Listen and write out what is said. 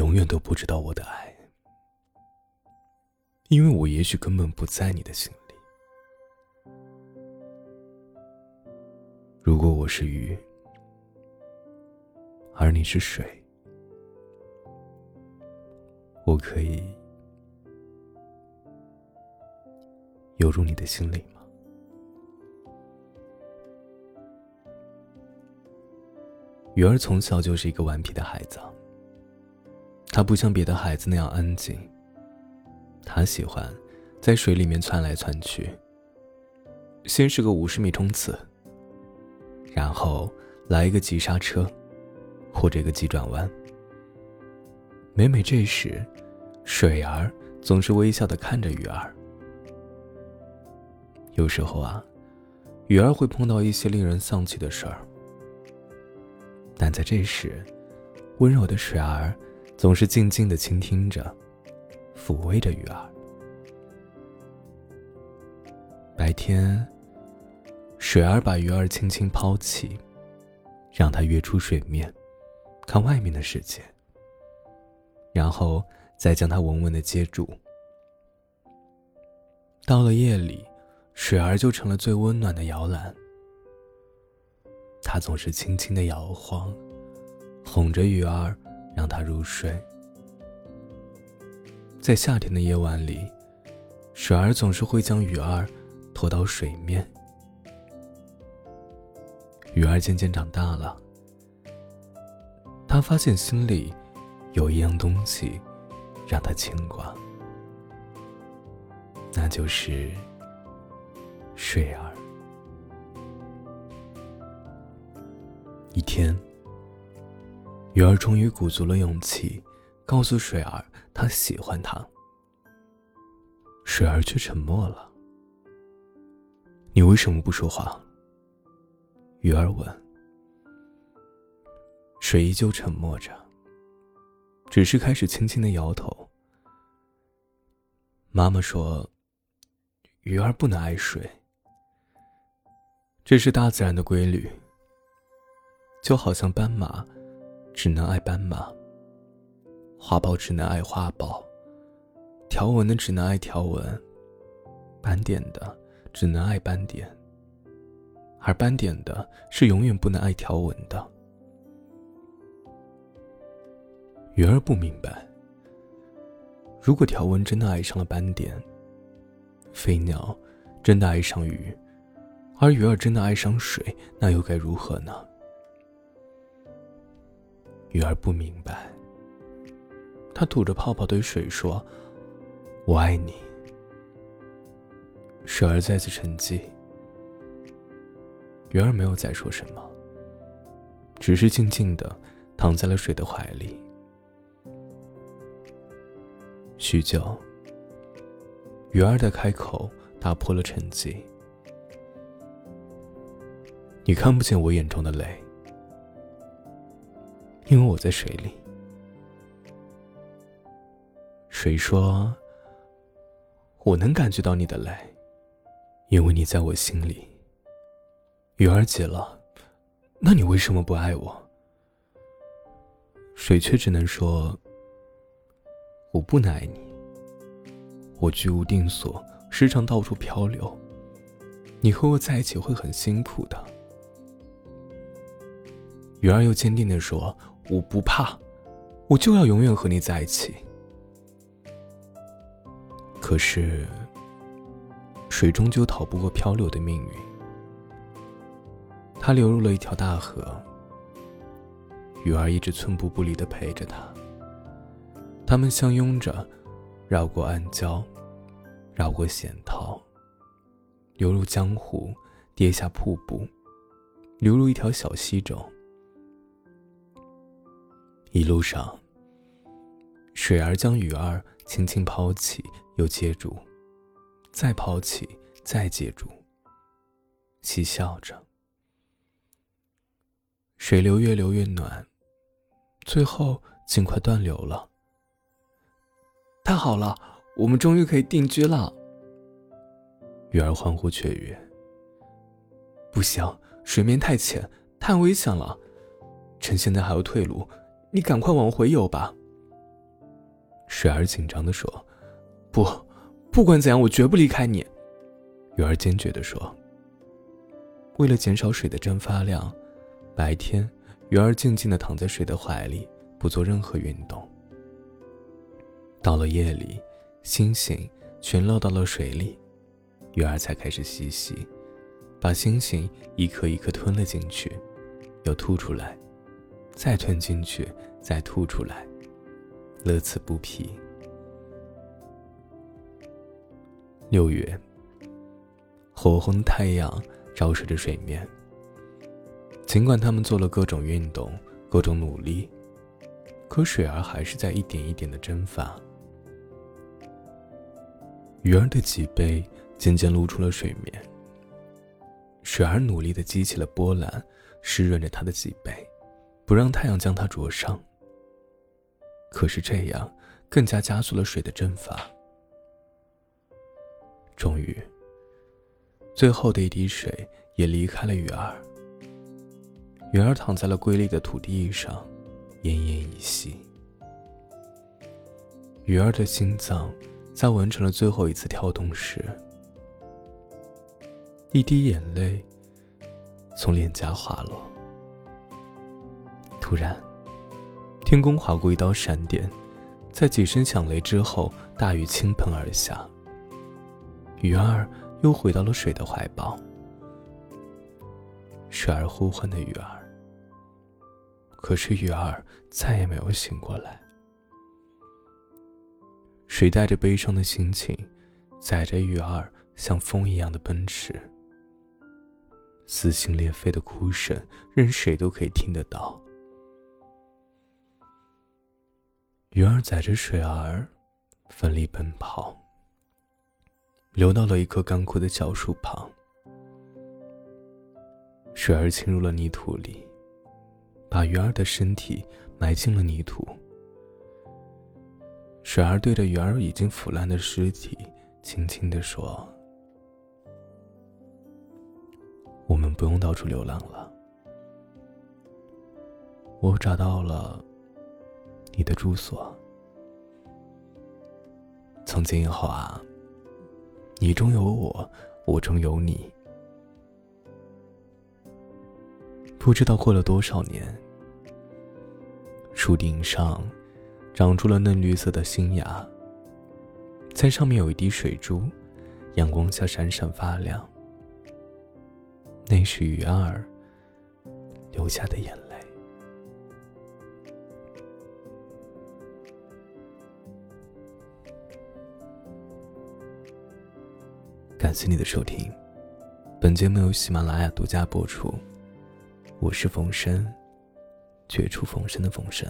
永远都不知道我的爱，因为我也许根本不在你的心里。如果我是鱼，而你是水，我可以游入你的心里吗？鱼儿从小就是一个顽皮的孩子。他不像别的孩子那样安静。他喜欢在水里面窜来窜去。先是个五十米冲刺，然后来一个急刹车，或者一个急转弯。每每这时，水儿总是微笑的看着鱼儿。有时候啊，鱼儿会碰到一些令人丧气的事儿，但在这时，温柔的水儿。总是静静的倾听着，抚慰着鱼儿。白天，水儿把鱼儿轻轻抛起，让它跃出水面，看外面的世界，然后再将它稳稳的接住。到了夜里，水儿就成了最温暖的摇篮。它总是轻轻的摇晃，哄着鱼儿。让他入睡。在夏天的夜晚里，水儿总是会将鱼儿拖到水面。鱼儿渐渐长大了，他发现心里有一样东西让他牵挂，那就是水儿。一天。鱼儿终于鼓足了勇气，告诉水儿他喜欢他。水儿却沉默了。你为什么不说话？鱼儿问。水依旧沉默着，只是开始轻轻的摇头。妈妈说：“鱼儿不能爱水，这是大自然的规律。”就好像斑马。只能爱斑马，花苞只能爱花苞，条纹的只能爱条纹，斑点的只能爱斑点，而斑点的是永远不能爱条纹的。鱼儿不明白，如果条纹真的爱上了斑点，飞鸟真的爱上鱼，而鱼儿真的爱上水，那又该如何呢？鱼儿不明白，他吐着泡泡对水说：“我爱你。”水儿再次沉寂，鱼儿没有再说什么，只是静静的躺在了水的怀里。许久，鱼儿的开口打破了沉寂：“你看不见我眼中的泪。”因为我在水里，水说：“我能感觉到你的泪，因为你在我心里。”鱼儿急了：“那你为什么不爱我？”水却只能说：“我不能爱你。我居无定所，时常到处漂流，你和我在一起会很辛苦的。”鱼儿又坚定的说。我不怕，我就要永远和你在一起。可是，水终究逃不过漂流的命运。它流入了一条大河，鱼儿一直寸步不离的陪着他。他们相拥着，绕过暗礁，绕过险涛，流入江湖，跌下瀑布，流入一条小溪中。一路上，水儿将鱼儿轻轻抛起，又接住，再抛起，再接住，嬉笑着。水流越流越暖，最后竟快断流了。太好了，我们终于可以定居了！鱼儿欢呼雀跃。不行，水面太浅，太危险了，趁现在还有退路。你赶快往回游吧，水儿紧张的说：“不，不管怎样，我绝不离开你。”鱼儿坚决的说：“为了减少水的蒸发量，白天鱼儿静静的躺在水的怀里，不做任何运动。到了夜里，星星全落到了水里，鱼儿才开始嬉戏，把星星一颗一颗吞了进去，又吐出来，再吞进去，再吐出来，乐此不疲。六月。火红的太阳照射着水面。尽管他们做了各种运动、各种努力，可水儿还是在一点一点的蒸发。鱼儿的脊背渐渐露出了水面。水儿努力的激起了波澜，湿润着他的脊背，不让太阳将它灼伤。可是这样更加加速了水的蒸发。终于。最后的一滴水也离开了鱼儿。鱼儿躺在了瑰丽的土地上，奄奄一息。鱼儿的心脏在完成了最后一次跳动时，一滴眼泪从脸颊滑落。突然，天空划过一道闪电，在几声响雷之后，大雨倾盆而下。鱼儿。又回到了水的怀抱，水儿呼唤的鱼儿。可是鱼儿再也没有醒过来。水带着悲伤的心情，载着鱼儿像风一样的奔驰。撕心裂肺的哭声，任谁都可以听得到。鱼儿载着水儿，奋力奔跑。流到了一棵干枯的小树旁，水儿侵入了泥土里，把鱼儿的身体埋进了泥土。水儿对着鱼儿已经腐烂的尸体，轻轻地说：“我们不用到处流浪了，我找到了你的住所。从今以后啊。”你中有我，我中有你。不知道过了多少年，树顶上长出了嫩绿色的新芽，在上面有一滴水珠，阳光下闪闪发亮。那是鱼儿流下的眼泪感谢你的收听，本节目由喜马拉雅独家播出。我是冯生，绝处逢生的冯生。